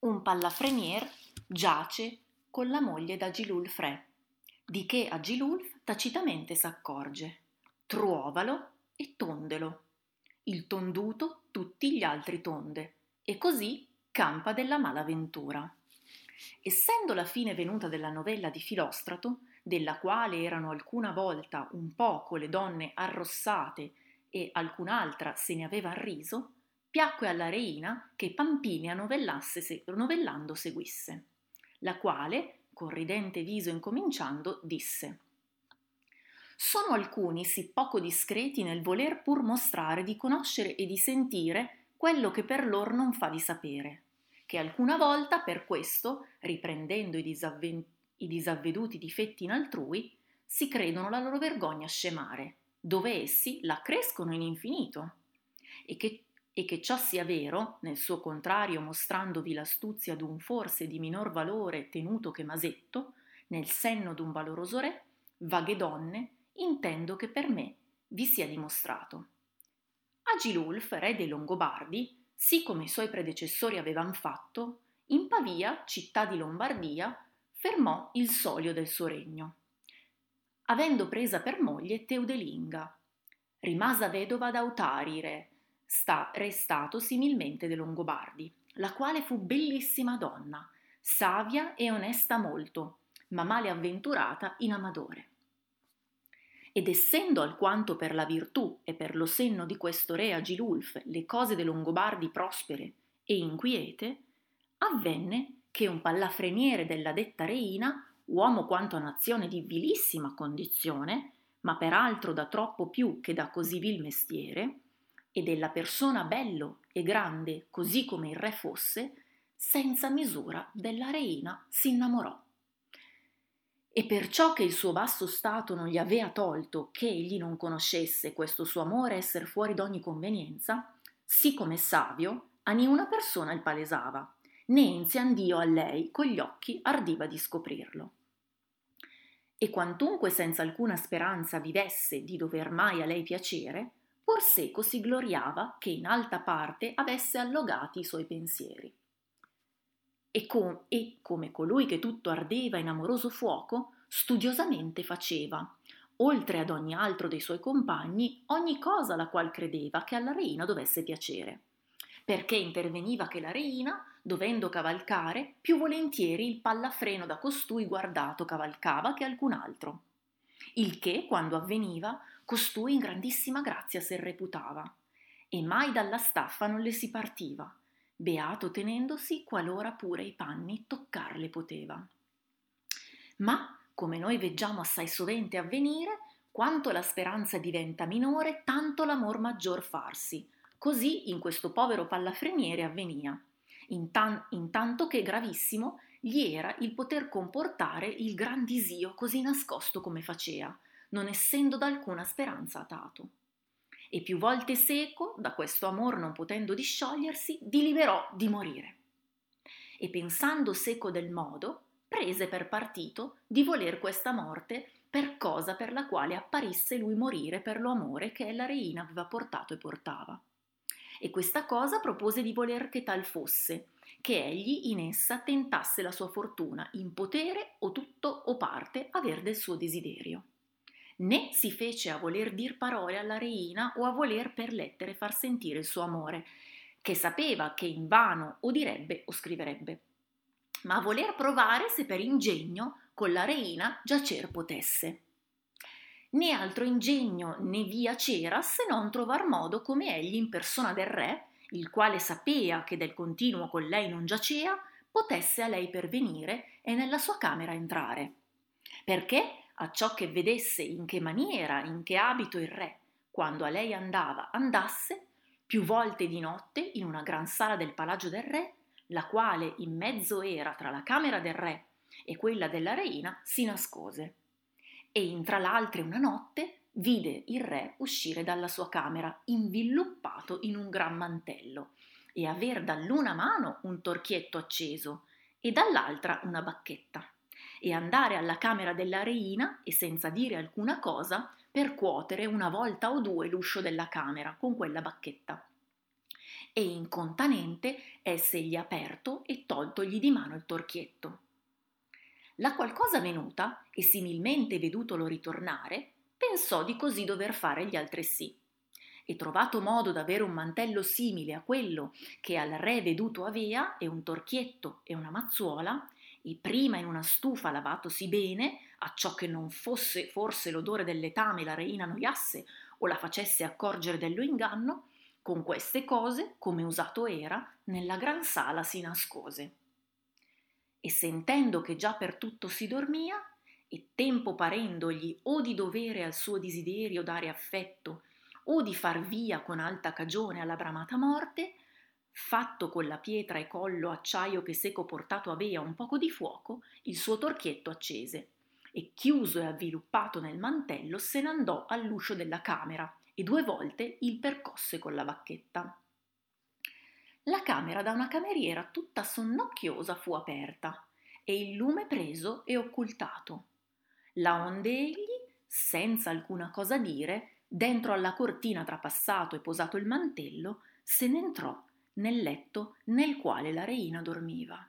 Un pallafrenier giace con la moglie d'Agilulf re, di che Agilulf tacitamente s'accorge. Truovalo e tondelo. Il tonduto tutti gli altri tonde, e così campa della malaventura. Essendo la fine venuta della novella di Filostrato, della quale erano alcuna volta un poco le donne arrossate e alcun'altra se ne aveva riso, piacque alla reina che novellasse, novellando seguisse, la quale, con ridente viso incominciando, disse Sono alcuni sì poco discreti nel voler pur mostrare di conoscere e di sentire quello che per lor non fa di sapere, che alcuna volta per questo, riprendendo i, disavven- i disavveduti difetti in altrui, si credono la loro vergogna scemare, dove essi la crescono in infinito, e che e che ciò sia vero, nel suo contrario mostrandovi l'astuzia d'un forse di minor valore tenuto che masetto, nel senno d'un valoroso re, vaghe donne, intendo che per me vi sia dimostrato. Agilulf, re dei Longobardi, sì come i suoi predecessori avevan fatto, in Pavia, città di Lombardia, fermò il solio del suo regno. Avendo presa per moglie Teudelinga, rimasa vedova d'Autari, re, sta restato similmente de Longobardi, la quale fu bellissima donna, savia e onesta molto, ma male avventurata in amadore. Ed essendo alquanto per la virtù e per lo senno di questo re Agilulf le cose de Longobardi prospere e inquiete, avvenne che un pallafreniere della detta reina, uomo quanto a nazione di vilissima condizione, ma peraltro da troppo più che da così vil mestiere, e della persona bello e grande così come il re fosse, senza misura della reina si innamorò. E perciò che il suo basso stato non gli avea tolto che egli non conoscesse questo suo amore esser fuori d'ogni convenienza, sì come savio, a niuna persona il palesava, né inziandio a lei con gli occhi ardiva di scoprirlo. E quantunque senza alcuna speranza vivesse di dover mai a lei piacere, Porseco si gloriava che in alta parte avesse allogati i suoi pensieri. E, com- e come colui che tutto ardeva in amoroso fuoco, studiosamente faceva, oltre ad ogni altro dei suoi compagni, ogni cosa la qual credeva che alla reina dovesse piacere, perché interveniva che la reina, dovendo cavalcare, più volentieri il pallafreno da costui guardato cavalcava che alcun altro. Il che, quando avveniva, costui in grandissima grazia se reputava, e mai dalla staffa non le si partiva, beato tenendosi qualora pure i panni toccarle poteva. Ma, come noi veggiamo assai sovente avvenire, quanto la speranza diventa minore, tanto l'amor maggior farsi. Così in questo povero pallafreniere avvenia, intan- intanto che gravissimo gli era il poter comportare il gran disio così nascosto come facea, non essendo d'alcuna speranza atato. E più volte seco, da questo amor non potendo disciogliersi, diliberò di morire. E pensando seco del modo, prese per partito di voler questa morte per cosa per la quale apparisse lui morire per lo amore che la reina aveva portato e portava. E questa cosa propose di voler che tal fosse, che egli in essa tentasse la sua fortuna in potere o tutto o parte aver del suo desiderio né si fece a voler dir parole alla reina o a voler per lettere far sentire il suo amore, che sapeva che in vano o direbbe o scriverebbe, ma a voler provare se per ingegno con la reina giacer potesse. Né altro ingegno né via c'era se non trovar modo come egli in persona del re, il quale sapea che del continuo con lei non giacea, potesse a lei pervenire e nella sua camera entrare. Perché a ciò che vedesse in che maniera, in che abito il re, quando a lei andava, andasse, più volte di notte in una gran sala del palagio del re, la quale in mezzo era tra la camera del re e quella della reina, si nascose. E in tra l'altre una notte vide il re uscire dalla sua camera inviluppato in un gran mantello e aver dall'una mano un torchietto acceso e dall'altra una bacchetta e andare alla camera della reina e senza dire alcuna cosa percuotere una volta o due l'uscio della camera con quella bacchetta. e incontanente essegli aperto e toltogli di mano il torchietto. La qualcosa venuta, e similmente vedutolo ritornare, pensò di così dover fare gli altresì. E trovato modo d'avere un mantello simile a quello che al re veduto avea, e un torchietto e una mazzuola, prima in una stufa lavatosi bene, acciò che non fosse forse l'odore del letame la reina noiasse o la facesse accorgere dello inganno, con queste cose, come usato era, nella gran sala si nascose. E sentendo che già per tutto si dormia, e tempo parendogli o di dovere al suo desiderio dare affetto, o di far via con alta cagione alla bramata morte, fatto con la pietra e collo acciaio che seco portato avea un poco di fuoco, il suo torchietto accese, e chiuso e avviluppato nel mantello se n'andò all'uscio della camera e due volte il percosse con la bacchetta. La camera da una cameriera tutta sonnocchiosa fu aperta e il lume preso e occultato. La onde egli, senza alcuna cosa dire, dentro alla cortina trapassato e posato il mantello, se ne entrò nel letto nel quale la reina dormiva.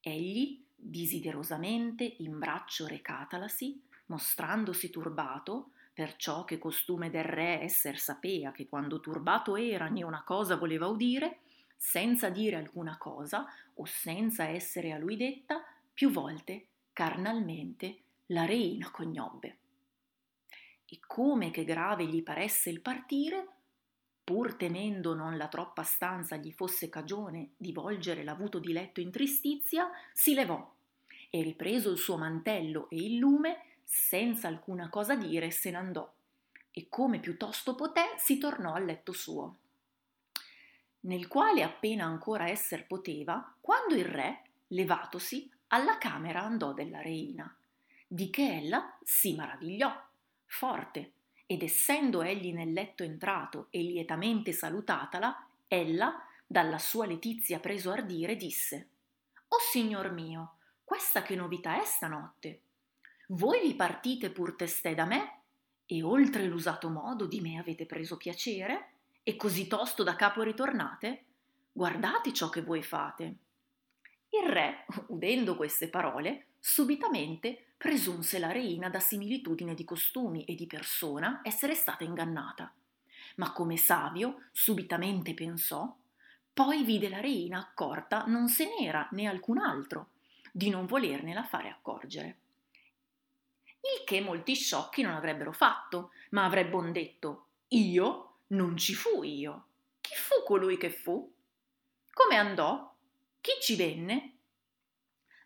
Egli, desiderosamente in braccio recatalasi, mostrandosi turbato, perciò che costume del re esser sapea che quando turbato era né una cosa voleva udire, senza dire alcuna cosa o senza essere a lui detta, più volte, carnalmente, la reina cognobbe. E come che grave gli paresse il partire, pur temendo non la troppa stanza gli fosse cagione di volgere l'avuto diletto in tristizia, si levò e ripreso il suo mantello e il lume, senza alcuna cosa dire se n'andò e come piuttosto poté si tornò al letto suo nel quale appena ancora esser poteva quando il re levatosi alla camera andò della reina di che ella si maravigliò forte ed essendo egli nel letto entrato e lietamente salutatala, ella, dalla sua letizia preso ardire, disse O signor mio, questa che novità è stanotte? Voi vi partite pur testè da me, e oltre l'usato modo di me avete preso piacere, e così tosto da capo ritornate? Guardate ciò che voi fate. Il re, udendo queste parole, subitamente presunse la reina da similitudine di costumi e di persona essere stata ingannata. Ma come savio subitamente pensò, poi vide la reina accorta non se n'era né alcun altro, di non volernela fare accorgere. Il che molti sciocchi non avrebbero fatto, ma avrebbero detto io non ci fui io. Chi fu colui che fu? Come andò? Chi ci venne?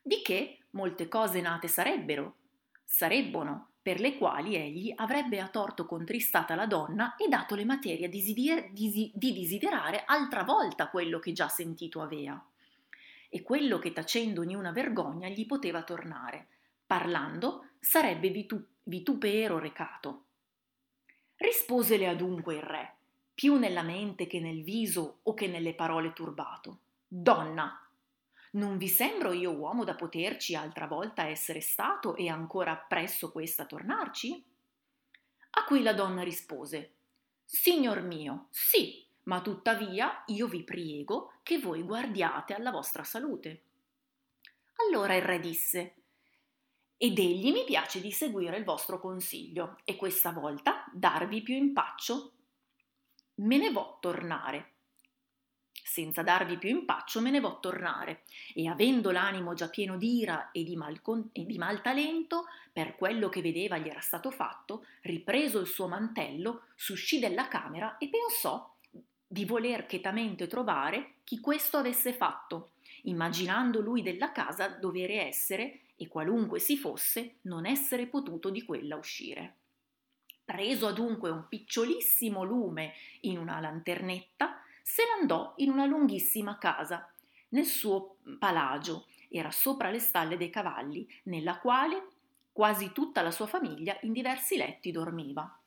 Di che molte cose nate sarebbero, sarebbono, per le quali egli avrebbe a torto contristata la donna e dato le materie disider- disi- di desiderare altra volta quello che già sentito avea. E quello che tacendo ognuna vergogna gli poteva tornare, parlando sarebbe vitu- vitupero recato. Risposele adunque il re, più nella mente che nel viso o che nelle parole turbato. Donna, non vi sembro io uomo da poterci altra volta essere stato e ancora presso questa tornarci? A cui la donna rispose Signor mio, sì, ma tuttavia io vi priego che voi guardiate alla vostra salute. Allora il re disse ed egli mi piace di seguire il vostro consiglio e questa volta darvi più impaccio. Me ne vo tornare senza darvi più impaccio me ne vo tornare. E avendo l'animo già pieno d'ira e di, malcon- e di mal talento per quello che vedeva gli era stato fatto ripreso il suo mantello s'uscì della camera e pensò di voler chetamente trovare chi questo avesse fatto immaginando lui della casa dovere essere e qualunque si fosse non essere potuto di quella uscire. Preso adunque un picciolissimo lume in una lanternetta se ne andò in una lunghissima casa, nel suo palagio, era sopra le stalle dei cavalli, nella quale quasi tutta la sua famiglia in diversi letti dormiva.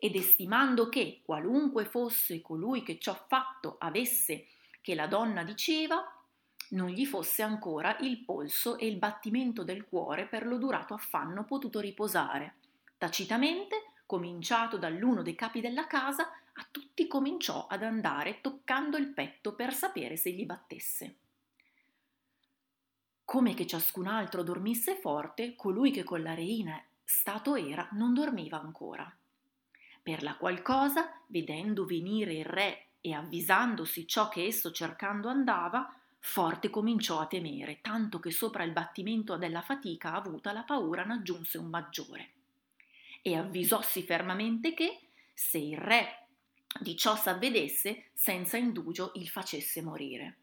Ed estimando che, qualunque fosse colui che ciò fatto avesse che la donna diceva, non gli fosse ancora il polso e il battimento del cuore per lo durato affanno potuto riposare. Tacitamente cominciato dall'uno dei capi della casa, a tutti cominciò ad andare toccando il petto per sapere se gli battesse. Come che ciascun altro dormisse forte, colui che con la reina stato era non dormiva ancora. Per la qual cosa, vedendo venire il re e avvisandosi ciò che esso cercando andava, forte cominciò a temere, tanto che sopra il battimento della fatica avuta la paura n'aggiunse un maggiore. E avvisossi fermamente che, se il re di ciò s'avvedesse, senza indugio il facesse morire.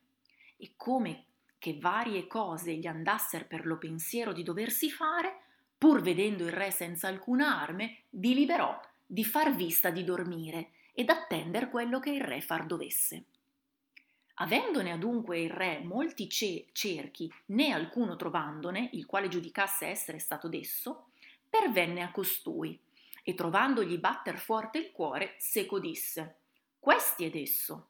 E come che varie cose gli andasser per lo pensiero di doversi fare, pur vedendo il re senza alcuna arme, deliberò di far vista di dormire ed attender quello che il re far dovesse. Avendone adunque il re molti ce- cerchi, né alcuno trovandone, il quale giudicasse essere stato desso, pervenne a costui, e trovandogli batter forte il cuore, seco disse, Questi è esso.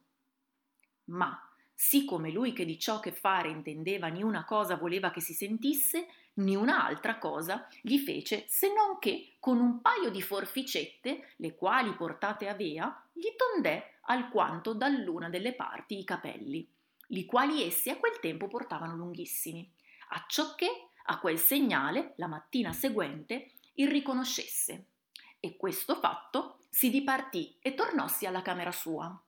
Ma, sì come lui che di ciò che fare intendeva ni una cosa voleva che si sentisse, ni un'altra cosa gli fece se non che con un paio di forficette, le quali portate avea, gli tondè alquanto dall'una delle parti i capelli, li quali essi a quel tempo portavano lunghissimi, acciò che a quel segnale, la mattina seguente, il riconoscesse e questo fatto si dipartì e tornossi alla camera sua.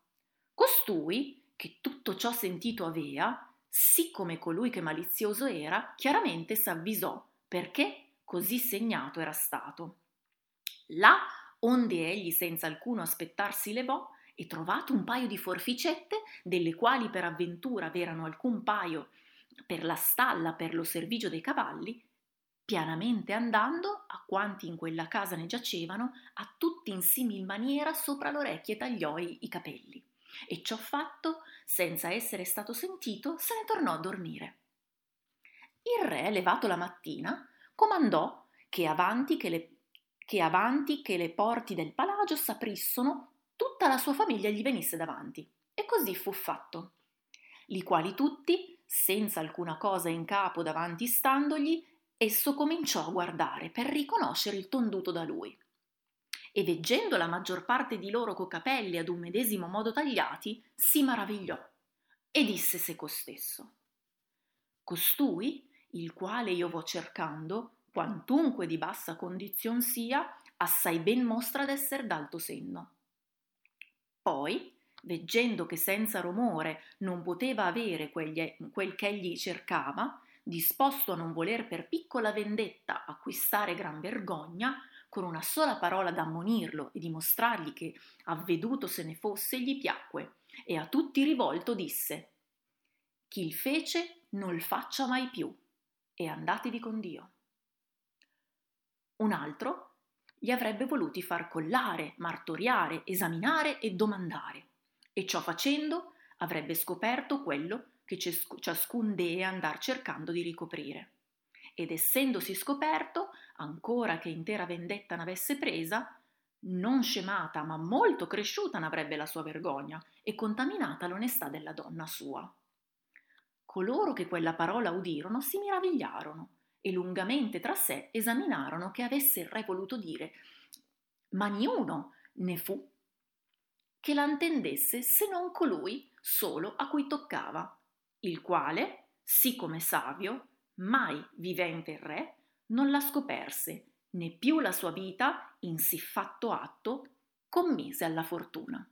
Costui, che tutto ciò sentito avea, siccome colui che malizioso era, chiaramente s'avvisò perché così segnato era stato. Là, onde egli senza alcuno aspettarsi levò, e trovato un paio di forficette, delle quali per avventura v'erano alcun paio per la stalla per lo servigio dei cavalli, pianamente andando, a quanti in quella casa ne giacevano, a tutti in simil maniera sopra l'orecchie tagliò i capelli. E ciò fatto, senza essere stato sentito, se ne tornò a dormire. Il re, levato la mattina, comandò che avanti che le, che avanti che le porti del palagio s'aprissono, tutta la sua famiglia gli venisse davanti. E così fu fatto. Li quali tutti, senza alcuna cosa in capo davanti standogli, esso cominciò a guardare per riconoscere il tonduto da lui. E veggendo la maggior parte di loro co capelli ad un medesimo modo tagliati, si maravigliò e disse seco stesso: Costui, il quale io vo cercando, quantunque di bassa condizion sia, assai ben mostra d'esser d'alto senno. Poi, veggendo che senza romore non poteva avere quegli, quel ch'egli cercava, disposto a non voler per piccola vendetta acquistare gran vergogna, con una sola parola d'ammonirlo e dimostrargli che avveduto se ne fosse gli piacque, e a tutti rivolto disse Chi il fece non il faccia mai più, e andatevi con Dio. Un altro li avrebbe voluti far collare, martoriare, esaminare e domandare, e ciò facendo avrebbe scoperto quello che ciascun dee andar cercando di ricoprire. Ed essendosi scoperto, ancora che intera vendetta n'avesse presa, non scemata ma molto cresciuta n'avrebbe la sua vergogna e contaminata l'onestà della donna sua. Coloro che quella parola udirono si meravigliarono e lungamente tra sé esaminarono che avesse il re voluto dire, ma niuno ne fu che la intendesse se non colui solo a cui toccava il quale, sì come savio, mai vivente re, non la scoperse, né più la sua vita in sì fatto atto commise alla fortuna.